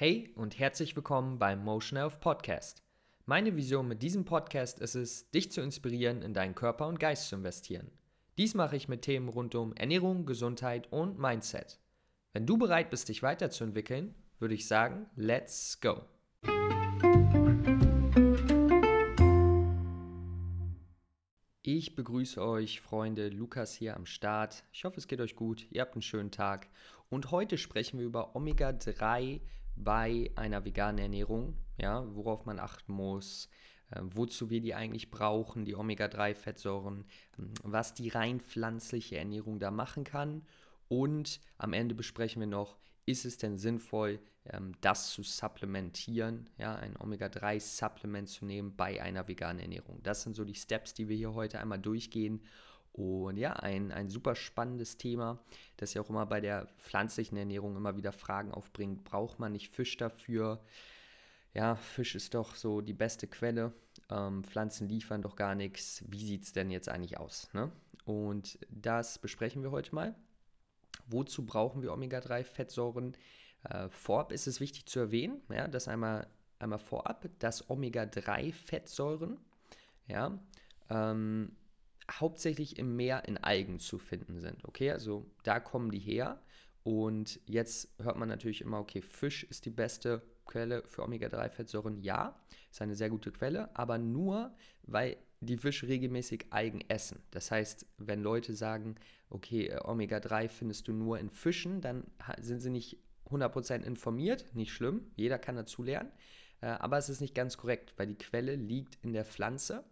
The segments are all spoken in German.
Hey und herzlich willkommen beim Motion Health Podcast. Meine Vision mit diesem Podcast ist es, dich zu inspirieren, in deinen Körper und Geist zu investieren. Dies mache ich mit Themen rund um Ernährung, Gesundheit und Mindset. Wenn du bereit bist, dich weiterzuentwickeln, würde ich sagen, let's go. Ich begrüße euch, Freunde. Lukas hier am Start. Ich hoffe, es geht euch gut. Ihr habt einen schönen Tag. Und heute sprechen wir über Omega-3 bei einer veganen Ernährung, ja, worauf man achten muss, äh, wozu wir die eigentlich brauchen, die Omega-3-Fettsäuren, ähm, was die rein pflanzliche Ernährung da machen kann. Und am Ende besprechen wir noch, ist es denn sinnvoll, ähm, das zu supplementieren, ja, ein Omega-3-Supplement zu nehmen bei einer veganen Ernährung. Das sind so die Steps, die wir hier heute einmal durchgehen. Und ja, ein, ein super spannendes Thema, das ja auch immer bei der pflanzlichen Ernährung immer wieder Fragen aufbringt. Braucht man nicht Fisch dafür? Ja, Fisch ist doch so die beste Quelle. Ähm, Pflanzen liefern doch gar nichts. Wie sieht es denn jetzt eigentlich aus? Ne? Und das besprechen wir heute mal. Wozu brauchen wir Omega-3-Fettsäuren? Äh, vorab ist es wichtig zu erwähnen, ja, dass einmal, einmal vorab, dass Omega-3-Fettsäuren ja, ähm, hauptsächlich im Meer in Algen zu finden sind. Okay, also da kommen die her. Und jetzt hört man natürlich immer, okay, Fisch ist die beste Quelle für Omega-3-Fettsäuren. Ja, ist eine sehr gute Quelle, aber nur, weil die Fische regelmäßig Algen essen. Das heißt, wenn Leute sagen, okay, äh, Omega-3 findest du nur in Fischen, dann sind sie nicht 100% informiert, nicht schlimm, jeder kann dazu lernen, äh, aber es ist nicht ganz korrekt, weil die Quelle liegt in der Pflanze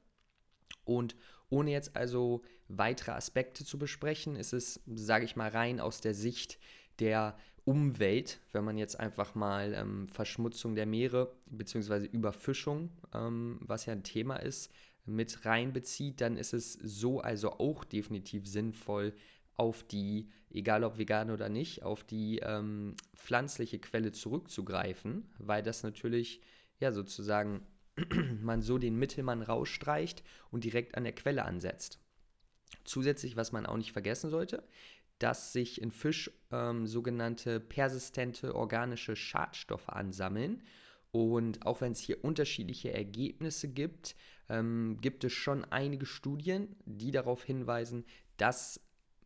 und ohne jetzt also weitere Aspekte zu besprechen, ist es, sage ich mal, rein aus der Sicht der Umwelt, wenn man jetzt einfach mal ähm, Verschmutzung der Meere bzw. Überfischung, ähm, was ja ein Thema ist, mit reinbezieht, dann ist es so also auch definitiv sinnvoll, auf die, egal ob vegan oder nicht, auf die ähm, pflanzliche Quelle zurückzugreifen, weil das natürlich ja sozusagen man so den Mittelmann rausstreicht und direkt an der Quelle ansetzt. Zusätzlich, was man auch nicht vergessen sollte, dass sich in Fisch ähm, sogenannte persistente organische Schadstoffe ansammeln. Und auch wenn es hier unterschiedliche Ergebnisse gibt, ähm, gibt es schon einige Studien, die darauf hinweisen, dass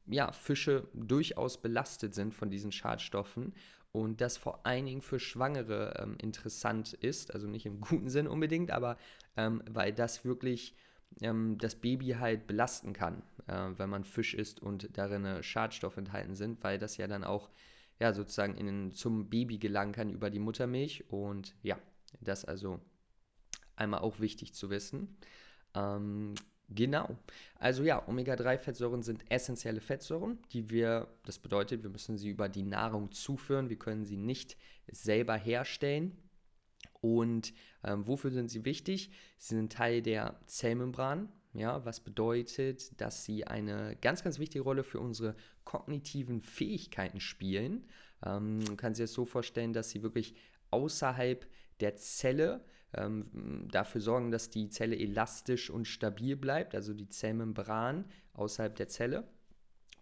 ja, Fische durchaus belastet sind von diesen Schadstoffen und das vor allen Dingen für Schwangere ähm, interessant ist, also nicht im guten Sinn unbedingt, aber ähm, weil das wirklich ähm, das Baby halt belasten kann, äh, wenn man Fisch isst und darin Schadstoffe enthalten sind, weil das ja dann auch ja, sozusagen in, zum Baby gelangen kann über die Muttermilch und ja, das also einmal auch wichtig zu wissen. Ähm, Genau. Also ja, Omega-3-Fettsäuren sind essentielle Fettsäuren, die wir, das bedeutet, wir müssen sie über die Nahrung zuführen, wir können sie nicht selber herstellen. Und ähm, wofür sind sie wichtig? Sie sind Teil der Zellmembran, ja, was bedeutet, dass sie eine ganz, ganz wichtige Rolle für unsere kognitiven Fähigkeiten spielen. Ähm, man kann sich das so vorstellen, dass sie wirklich außerhalb der Zelle ähm, dafür sorgen, dass die Zelle elastisch und stabil bleibt, also die Zellmembran außerhalb der Zelle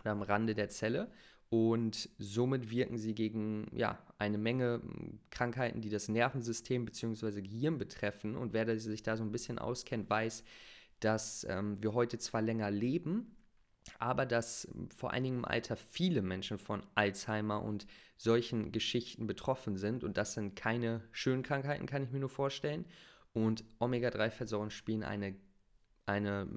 oder am Rande der Zelle. Und somit wirken sie gegen ja, eine Menge hm, Krankheiten, die das Nervensystem bzw. Gehirn betreffen. Und wer sich da so ein bisschen auskennt, weiß, dass ähm, wir heute zwar länger leben, aber dass vor allen Alter viele Menschen von Alzheimer und solchen Geschichten betroffen sind. Und das sind keine schönen Krankheiten, kann ich mir nur vorstellen. Und Omega-3-Fettsäuren spielen eine, eine,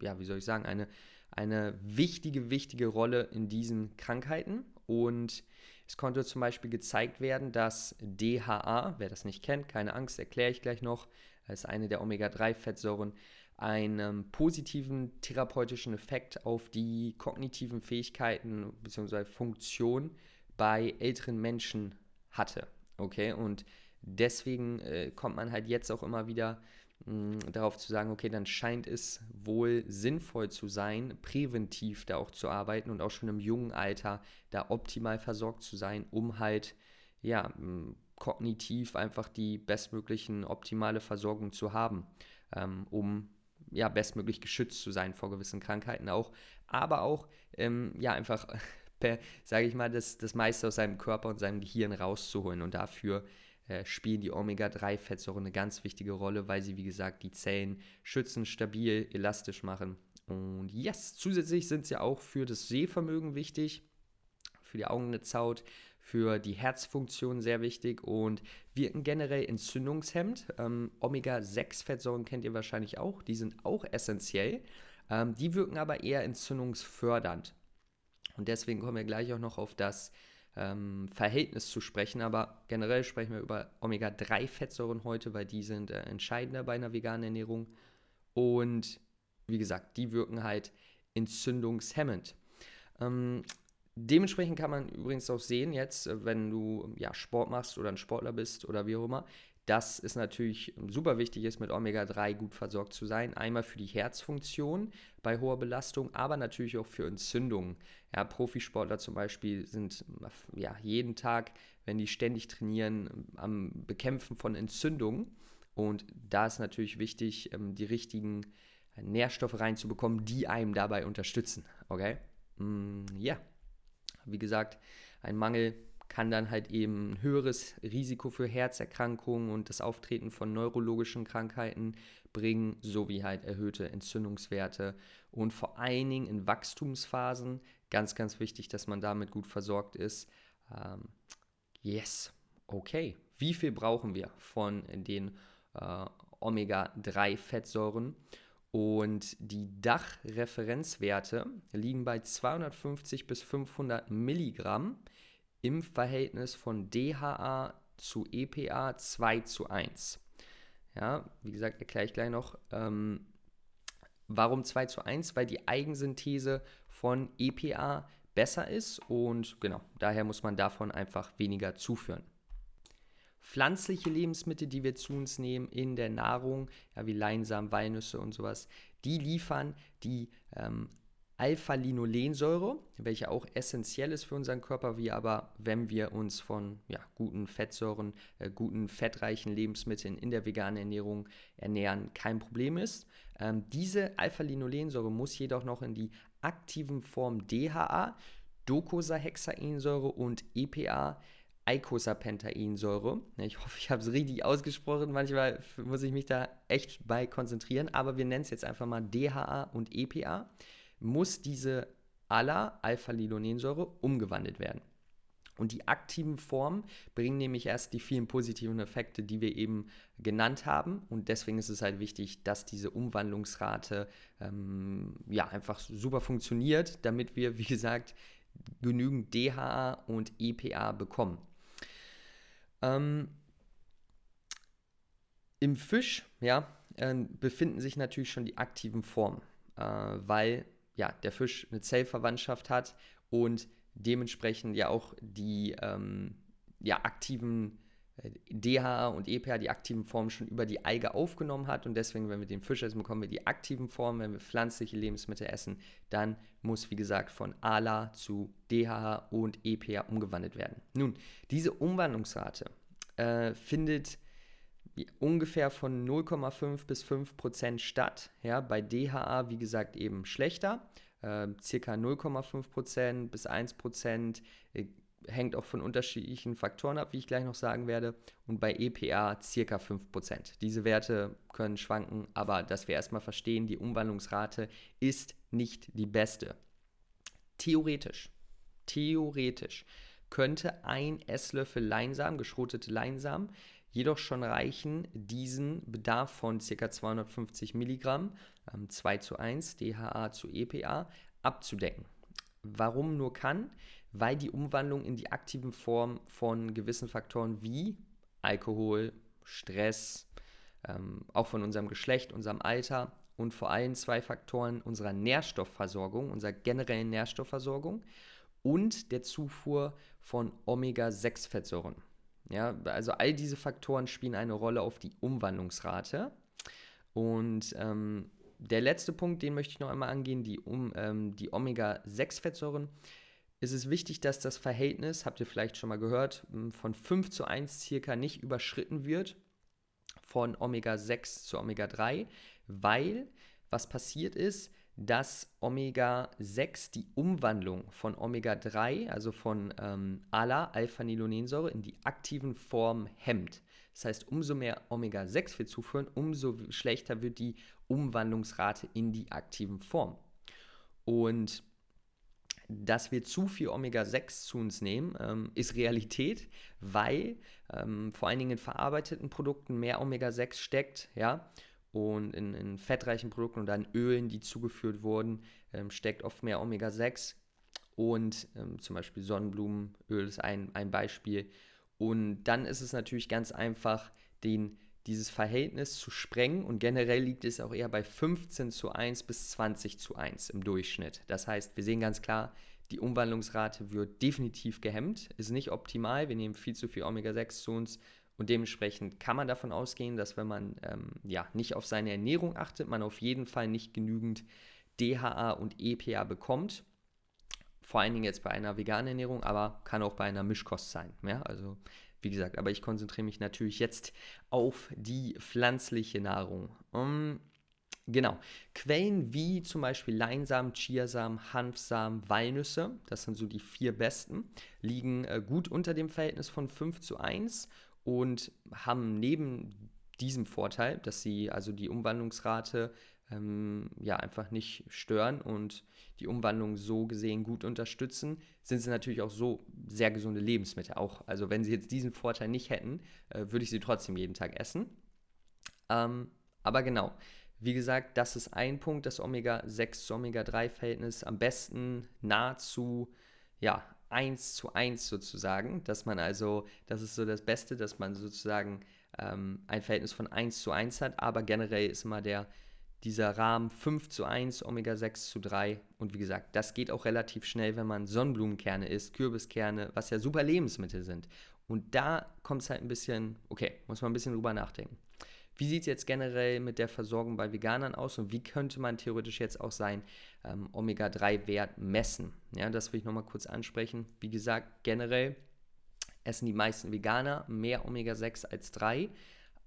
ja, wie soll ich sagen, eine, eine wichtige, wichtige Rolle in diesen Krankheiten. Und es konnte zum Beispiel gezeigt werden, dass DHA, wer das nicht kennt, keine Angst, erkläre ich gleich noch, ist eine der Omega-3-Fettsäuren, einen positiven therapeutischen Effekt auf die kognitiven Fähigkeiten bzw. Funktion bei älteren Menschen hatte. Okay, und deswegen äh, kommt man halt jetzt auch immer wieder mh, hm, darauf zu sagen, okay, dann scheint es wohl sinnvoll zu sein, präventiv da auch zu arbeiten und auch schon im jungen Alter da optimal versorgt zu sein, um halt, ja, mh, hm, kognitiv einfach die bestmöglichen optimale Versorgung zu haben, ähm, um ja, bestmöglich geschützt zu sein vor gewissen Krankheiten auch, aber auch ähm, ja, einfach sage ich mal, das, das meiste aus seinem Körper und seinem Gehirn rauszuholen. Und dafür äh, spielen die Omega-3-Fettsäuren eine ganz wichtige Rolle, weil sie, wie gesagt, die Zellen schützen, stabil, elastisch machen. Und yes, zusätzlich sind sie auch für das Sehvermögen wichtig, für die Augennetzhaut, für die Herzfunktion sehr wichtig und wirken generell entzündungshemmend. Ähm, Omega-6-Fettsäuren kennt ihr wahrscheinlich auch, die sind auch essentiell. Ähm, die wirken aber eher entzündungsfördernd. Und deswegen kommen wir gleich auch noch auf das ähm, Verhältnis zu sprechen. Aber generell sprechen wir über Omega-3-Fettsäuren heute, weil die sind äh, entscheidender bei einer veganen Ernährung. Und wie gesagt, die wirken halt entzündungshemmend. Ähm, Dementsprechend kann man übrigens auch sehen, jetzt, äh, wenn du ja, Sport machst oder ein Sportler bist oder wie auch immer, dass es natürlich super wichtig ist, mit Omega-3 gut versorgt zu sein. Einmal für die Herzfunktion bei hoher Belastung, aber natürlich auch für Entzündungen. Ja, Profisportler zum Beispiel sind ja, jeden Tag, wenn die ständig trainieren, am Bekämpfen von Entzündungen. Und da ist natürlich wichtig, ähm, die richtigen Nährstoffe reinzubekommen, die einem dabei unterstützen. Okay? Mm, ja. Wie gesagt, ein Mangel kann dann halt eben ein höheres Risiko für Herzerkrankungen und das Auftreten von neurologischen Krankheiten bringen, sowie halt erhöhte Entzündungswerte und vor allen Dingen in Wachstumsphasen ganz, ganz wichtig, dass man damit gut versorgt ist. Ähm, yes, okay. Wie viel brauchen wir von den äh, Omega-3-Fettsäuren? Und die Dachreferenzwerte liegen bei 250 bis 500 Milligramm im Verhältnis von DHA zu EPA 2 zu 1. Ja, wie gesagt, erkläre ich gleich noch. Ähm, warum 2 zu 1? Weil die Eigensynthese von EPA besser ist und genau, daher muss man davon einfach weniger zuführen pflanzliche Lebensmittel, die wir zu uns nehmen in der Nahrung, ja, wie Leinsamen, Walnüsse und sowas, die liefern die ähm, Alpha-Linolensäure, welche auch essentiell ist für unseren Körper, wie aber, wenn wir uns von ja, guten Fettsäuren, äh, guten fettreichen Lebensmitteln in der veganen Ernährung ernähren, kein Problem ist. Ähm, diese Alpha-Linolensäure muss jedoch noch in die aktiven Formen DHA, Docosahexaensäure und EPA Eicosapentaensäure. Ich hoffe, ich habe es richtig ausgesprochen. Manchmal muss ich mich da echt bei konzentrieren, aber wir nennen es jetzt einfach mal DHA und EPA. Muss diese ALA, Alpha-Linolensäure, umgewandelt werden. Und die aktiven Formen bringen nämlich erst die vielen positiven Effekte, die wir eben genannt haben. Und deswegen ist es halt wichtig, dass diese Umwandlungsrate ähm, ja einfach super funktioniert, damit wir, wie gesagt, genügend DHA und EPA bekommen. Ähm, Im Fisch ja, äh, befinden sich natürlich schon die aktiven Formen, äh, weil ja, der Fisch eine Zellverwandtschaft hat und dementsprechend ja auch die ähm, ja, aktiven DHA und EPA, die aktiven Formen schon über die Alge aufgenommen hat und deswegen, wenn wir den Fisch essen, bekommen wir die aktiven Formen. Wenn wir pflanzliche Lebensmittel essen, dann muss, wie gesagt, von ALA zu DHA und EPA umgewandelt werden. Nun, diese Umwandlungsrate äh, findet ungefähr von 0,5 bis 5 Prozent statt. Ja, bei DHA, wie gesagt, eben schlechter. Äh, circa 0,5 Prozent bis 1 Prozent. Hängt auch von unterschiedlichen Faktoren ab, wie ich gleich noch sagen werde. Und bei EPA circa 5%. Diese Werte können schwanken, aber dass wir erstmal verstehen, die Umwandlungsrate ist nicht die beste. Theoretisch, theoretisch könnte ein Esslöffel Leinsamen, geschrotete Leinsamen, jedoch schon reichen, diesen Bedarf von ca. 250 Milligramm, ähm, 2 zu 1, DHA zu EPA, abzudecken. Warum nur kann? Weil die Umwandlung in die aktiven Form von gewissen Faktoren wie Alkohol, Stress, ähm, auch von unserem Geschlecht, unserem Alter und vor allem zwei Faktoren unserer Nährstoffversorgung, unserer generellen Nährstoffversorgung und der Zufuhr von Omega-6-Fettsäuren. Ja, also all diese Faktoren spielen eine Rolle auf die Umwandlungsrate. Und ähm, der letzte Punkt, den möchte ich noch einmal angehen, die, um, ähm, die Omega-6-Fettsäuren. Es ist wichtig, dass das Verhältnis, habt ihr vielleicht schon mal gehört, von 5 zu 1 circa nicht überschritten wird von Omega-6 zu Omega-3, weil was passiert ist, dass Omega-6 die Umwandlung von Omega-3, also von ähm, ALA, Alpha-Nilonensäure, in die aktiven Form hemmt. Das heißt, umso mehr Omega-6 wir zuführen, umso schlechter wird die Umwandlungsrate in die aktiven Form. Und dass wir zu viel Omega-6 zu uns nehmen, ähm, ist Realität, weil ähm, vor allen Dingen in verarbeiteten Produkten mehr Omega-6 steckt, ja, und in, in, fettreichen Produkten und dann Ölen, die zugeführt wurden, ähm, steckt oft mehr Omega-6 und ähm, zum Beispiel Sonnenblumenöl ist ein, ein Beispiel. Und dann ist es natürlich ganz einfach, den dieses Verhältnis zu sprengen und generell liegt es auch eher bei 15 zu 1 bis 20 zu 1 im Durchschnitt. Das heißt, wir sehen ganz klar, die Umwandlungsrate wird definitiv gehemmt, ist nicht optimal, wir nehmen viel zu viel Omega-6 zu uns und dementsprechend kann man davon ausgehen, dass wenn man ähm, ja, nicht auf seine Ernährung achtet, man auf jeden Fall nicht genügend DHA und EPA bekommt. Vor allen Dingen jetzt bei einer veganen Ernährung, aber kann auch bei einer Mischkost sein. Ja? Also wie gesagt, aber ich konzentriere mich natürlich jetzt auf die pflanzliche Nahrung. Um, genau. Quellen wie zum Beispiel Leinsamen, Chiasamen, Hanfsamen, Walnüsse, das sind so die vier besten, liegen äh, gut unter dem Verhältnis von 5 zu 1 und haben neben diesem Vorteil, dass sie also die Umwandlungsrate ähm, ja einfach nicht stören und die Umwandlung so gesehen gut unterstützen, sind sie natürlich auch so sehr gesunde Lebensmittel. Auch, also wenn sie jetzt diesen Vorteil nicht hätten, äh, würde ich sie trotzdem jeden Tag essen. Ähm, aber genau, wie gesagt, das ist ein Punkt, das Omega-6 zu Omega-3-Verhältnis am besten nahezu ja, 1 zu 1 sozusagen, dass man also, das ist so das Beste, dass man sozusagen ähm, ein Verhältnis von 1 zu 1 hat, aber generell ist immer der dieser Rahmen 5 zu 1, Omega-6 zu 3. Und wie gesagt, das geht auch relativ schnell, wenn man Sonnenblumenkerne isst, Kürbiskerne, was ja super Lebensmittel sind. Und da kommt es halt ein bisschen, okay, muss man ein bisschen drüber nachdenken. Wie sieht es jetzt generell mit der Versorgung bei Veganern aus und wie könnte man theoretisch jetzt auch sein ähm, Omega-3-Wert messen? Ja, das will ich nochmal kurz ansprechen. Wie gesagt, generell essen die meisten Veganer mehr Omega-6 als 3.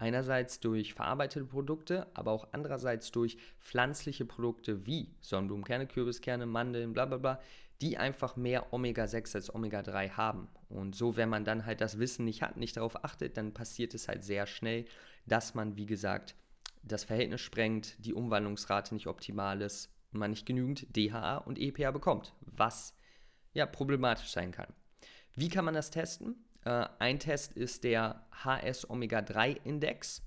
Einerseits durch verarbeitete Produkte, aber auch andererseits durch pflanzliche Produkte wie Sonnenblumenkerne, Kürbiskerne, Mandeln, bla bla bla, die einfach mehr Omega-6 als Omega-3 haben. Und so, wenn man dann halt das Wissen nicht hat, nicht darauf achtet, dann passiert es halt sehr schnell, dass man, wie gesagt, das Verhältnis sprengt, die Umwandlungsrate nicht optimal ist und man nicht genügend DHA und EPA bekommt, was ja problematisch sein kann. Wie kann man das testen? Äh, ein Test ist der HS-Omega-3-Index.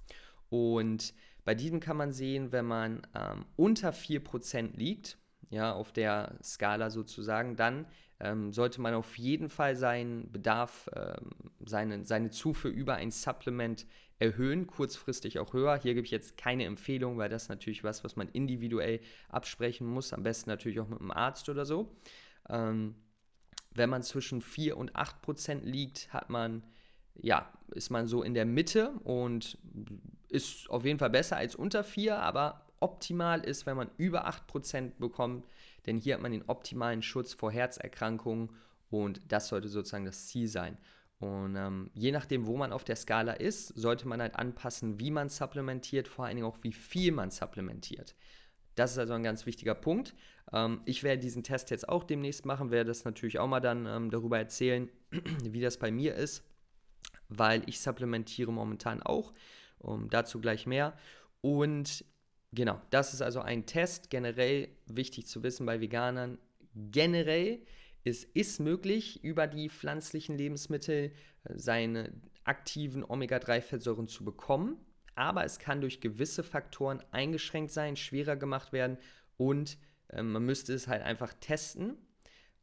Und bei diesem kann man sehen, wenn man ähm, unter 4% liegt, ja, auf der Skala sozusagen, dann ähm, sollte man auf jeden Fall seinen Bedarf, ähm, seine, seine Zufuhr über ein Supplement erhöhen, kurzfristig auch höher. Hier gebe ich jetzt keine Empfehlung, weil das natürlich was, was man individuell absprechen muss, am besten natürlich auch mit einem Arzt oder so. Ähm, wenn man zwischen 4 und 8 Prozent liegt, hat man, ja, ist man so in der Mitte und ist auf jeden Fall besser als unter 4, aber optimal ist, wenn man über 8 Prozent bekommt, denn hier hat man den optimalen Schutz vor Herzerkrankungen und das sollte sozusagen das Ziel sein. Und ähm, je nachdem, wo man auf der Skala ist, sollte man halt anpassen, wie man supplementiert, vor allen Dingen auch, wie viel man supplementiert. Das ist also ein ganz wichtiger Punkt. Ähm, ich werde diesen Test jetzt auch demnächst machen, werde das natürlich auch mal dann ähm, darüber erzählen, wie das bei mir ist, weil ich supplementiere momentan auch. Um, dazu gleich mehr. Und genau, das ist also ein Test. Generell wichtig zu wissen bei Veganern. Generell es ist möglich, über die pflanzlichen Lebensmittel äh, seine aktiven Omega-3-Fettsäuren zu bekommen aber es kann durch gewisse Faktoren eingeschränkt sein, schwerer gemacht werden und äh, man müsste es halt einfach testen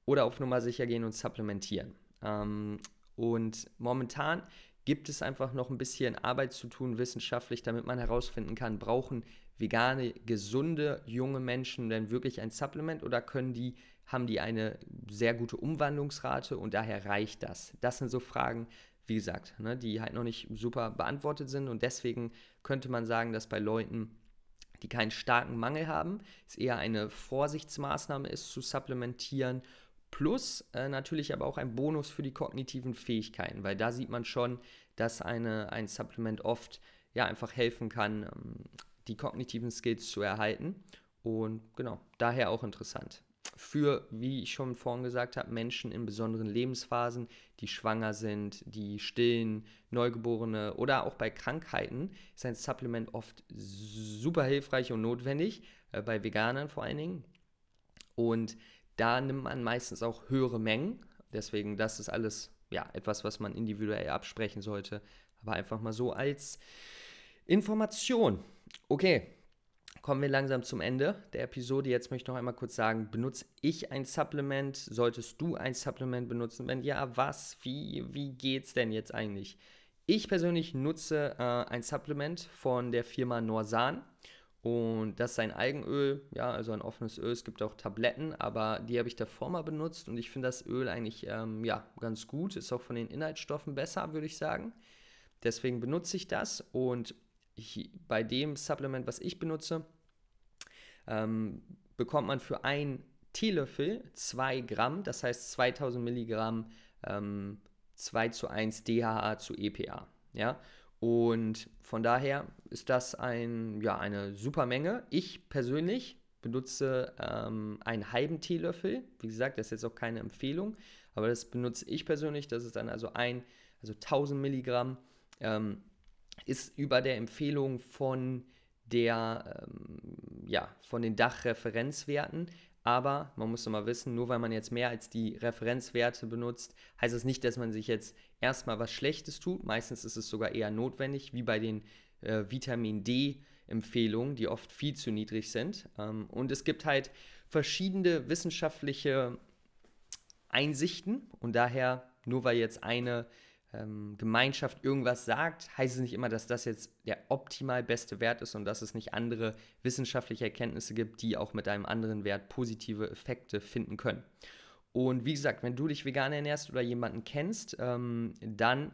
oder auf Nummer sicher gehen und supplementieren. Ähm, und momentan gibt es einfach noch ein bisschen Arbeit zu tun wissenschaftlich, damit man herausfinden kann, brauchen vegane, gesunde, junge Menschen denn wirklich ein Supplement oder können die, haben die eine sehr gute Umwandlungsrate und daher reicht das? Das sind so Fragen, wie gesagt, ne, die halt noch nicht super beantwortet sind. Und deswegen könnte man sagen, dass bei Leuten, die keinen starken Mangel haben, es eher eine Vorsichtsmaßnahme ist zu supplementieren. Plus äh, natürlich aber auch ein Bonus für die kognitiven Fähigkeiten, weil da sieht man schon, dass eine, ein Supplement oft ja einfach helfen kann, ähm, die kognitiven Skills zu erhalten. Und genau, daher auch interessant. Für, wie ich schon vorhin gesagt habe, Menschen in besonderen Lebensphasen, die schwanger sind, die stillen, Neugeborene oder auch bei Krankheiten ist ein Supplement oft super hilfreich und notwendig, äh, bei Veganern vor allen Dingen. Und da nimmt man meistens auch höhere Mengen. Deswegen, das ist alles ja, etwas, was man individuell absprechen sollte. Aber einfach mal so als Information. Okay, kommen wir langsam zum Ende der Episode. Jetzt möchte ich noch einmal kurz sagen, benutze ich ein Supplement? Solltest du ein Supplement benutzen? Wenn ja, was? Wie, wie es denn jetzt eigentlich? Ich persönlich nutze äh, ein Supplement von der Firma Norsan. Und das ist ein Algenöl, ja, also ein offenes Öl. Es gibt auch Tabletten, aber die habe ich davor mal benutzt und ich finde das Öl eigentlich ähm, ja, ganz gut. Ist auch von den Inhaltsstoffen besser, würde ich sagen. Deswegen benutze ich das und ich, bei dem Supplement, was ich benutze, ähm, bekommt man für ein Teelöffel 2 Gramm, das heißt 2000 Milligramm ähm, 2 zu 1 DHA zu EPA. Ja? Und von daher ist das ein, ja, eine super Menge. Ich persönlich benutze ähm, einen halben Teelöffel. Wie gesagt, das ist jetzt auch keine Empfehlung, aber das benutze ich persönlich. Das ist dann also ein, also 1000 Milligramm. Ähm, ist über der Empfehlung von der, ähm, ja, von den Dachreferenzwerten. Aber man muss immer wissen, nur weil man jetzt mehr als die Referenzwerte benutzt, heißt es das nicht, dass man sich jetzt erstmal was Schlechtes tut. Meistens ist es sogar eher notwendig, wie bei den äh, Vitamin D-Empfehlungen, die oft viel zu niedrig sind. Ähm, und es gibt halt verschiedene wissenschaftliche Einsichten und daher, nur weil jetzt eine ähm, Gemeinschaft irgendwas sagt, heißt es nicht immer, dass das jetzt der optimal beste Wert ist und dass es nicht andere wissenschaftliche Erkenntnisse gibt, die auch mit einem anderen Wert positive Effekte finden können. Und wie gesagt, wenn du dich vegan ernährst oder jemanden kennst, ähm, dann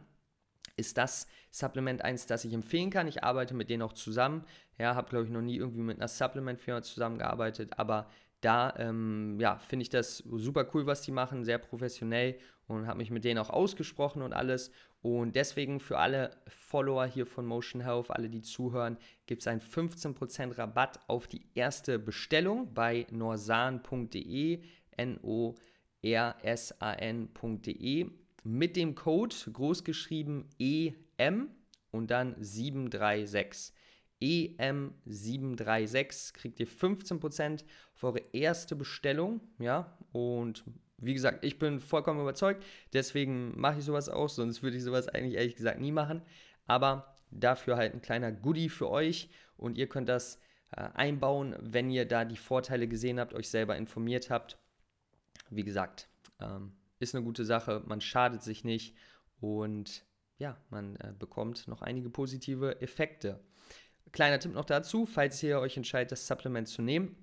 ist das Supplement eins, das ich empfehlen kann. Ich arbeite mit denen auch zusammen. Ja, habe glaube ich noch nie irgendwie mit einer Supplement-Firma zusammengearbeitet, aber da ähm, ja, finde ich das super cool, was die machen, sehr professionell und habe mich mit denen auch ausgesprochen und alles. Und deswegen für alle Follower hier von Motion Health, alle, die zuhören, gibt es einen 15% Rabatt auf die erste Bestellung bei norsan.de, N-O-R-S-A-N.de mit dem Code großgeschrieben EM und dann 736. EM736 kriegt ihr 15% auf eure erste Bestellung, ja, und wie gesagt, ich bin vollkommen überzeugt, deswegen mache ich sowas auch, sonst würde ich sowas eigentlich ehrlich gesagt nie machen, aber dafür halt ein kleiner Goodie für euch und ihr könnt das äh, einbauen, wenn ihr da die Vorteile gesehen habt, euch selber informiert habt. Wie gesagt, ähm, ist eine gute Sache, man schadet sich nicht und ja, man äh, bekommt noch einige positive Effekte. Kleiner Tipp noch dazu, falls ihr euch entscheidet, das Supplement zu nehmen,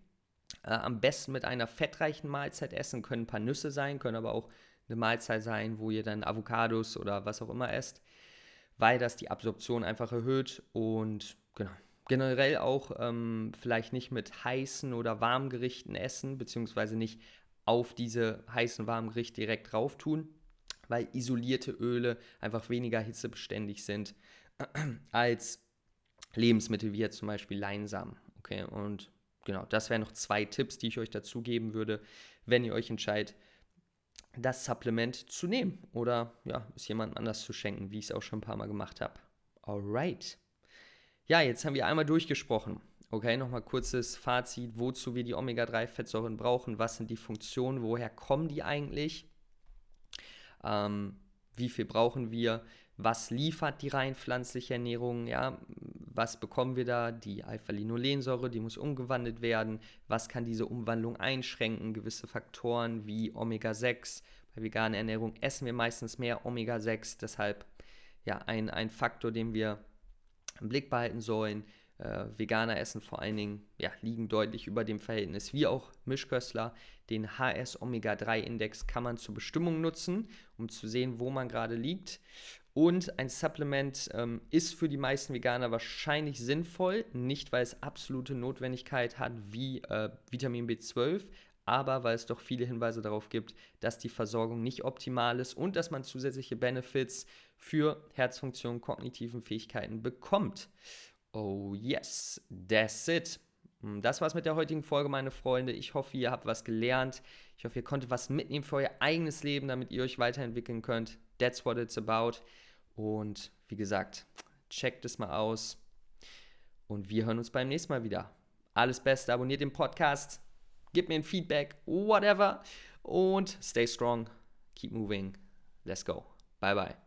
äh, am besten mit einer fettreichen Mahlzeit essen, können ein paar Nüsse sein, können aber auch eine Mahlzeit sein, wo ihr dann Avocados oder was auch immer esst, weil das die Absorption einfach erhöht und genau. Generell auch ähm, vielleicht nicht mit heißen oder warmen Gerichten essen, beziehungsweise nicht auf diese heißen, warmen Gerichte direkt drauf tun, weil isolierte Öle einfach weniger hitzebeständig sind als Lebensmittel wie jetzt zum Beispiel Leinsamen. Okay, und genau, das wären noch zwei Tipps, die ich euch dazu geben würde, wenn ihr euch entscheidet, das Supplement zu nehmen oder ja, es jemandem anders zu schenken, wie ich es auch schon ein paar Mal gemacht habe. Alright. Ja, jetzt haben wir einmal durchgesprochen. Okay, nochmal kurzes Fazit, wozu wir die Omega-3-Fettsäuren brauchen, was sind die Funktionen, woher kommen die eigentlich, ähm, wie viel brauchen wir, was liefert die rein pflanzliche Ernährung, ja, was bekommen wir da? Die Alpha-Linolensäure, die muss umgewandelt werden. Was kann diese Umwandlung einschränken? Gewisse Faktoren wie Omega-6. Bei veganer Ernährung essen wir meistens mehr Omega-6, deshalb ja ein, ein Faktor, den wir im Blick behalten sollen. Äh, Veganer essen vor allen Dingen, ja, liegen deutlich über dem Verhältnis, wie auch Mischköstler. Den HS-Omega-3-Index kann man zur Bestimmung nutzen, um zu sehen, wo man gerade liegt. Und ein Supplement ähm, ist für die meisten Veganer wahrscheinlich sinnvoll, nicht weil es absolute Notwendigkeit hat wie äh, Vitamin B12, aber weil es doch viele Hinweise darauf gibt, dass die Versorgung nicht optimal ist und dass man zusätzliche Benefits für Herzfunktion, kognitiven Fähigkeiten bekommt. Oh yes, that's it. Hm, das war's mit der heutigen Folge, meine Freunde. Ich hoffe, ihr habt was gelernt. Ich hoffe, ihr konntet was mitnehmen für euer eigenes Leben, damit ihr euch weiterentwickeln könnt. That's what it's about. Und wie gesagt, checkt es mal aus. Und wir hören uns beim nächsten Mal wieder. Alles Beste, abonniert den Podcast, gebt mir ein Feedback, whatever. Und stay strong, keep moving. Let's go. Bye bye.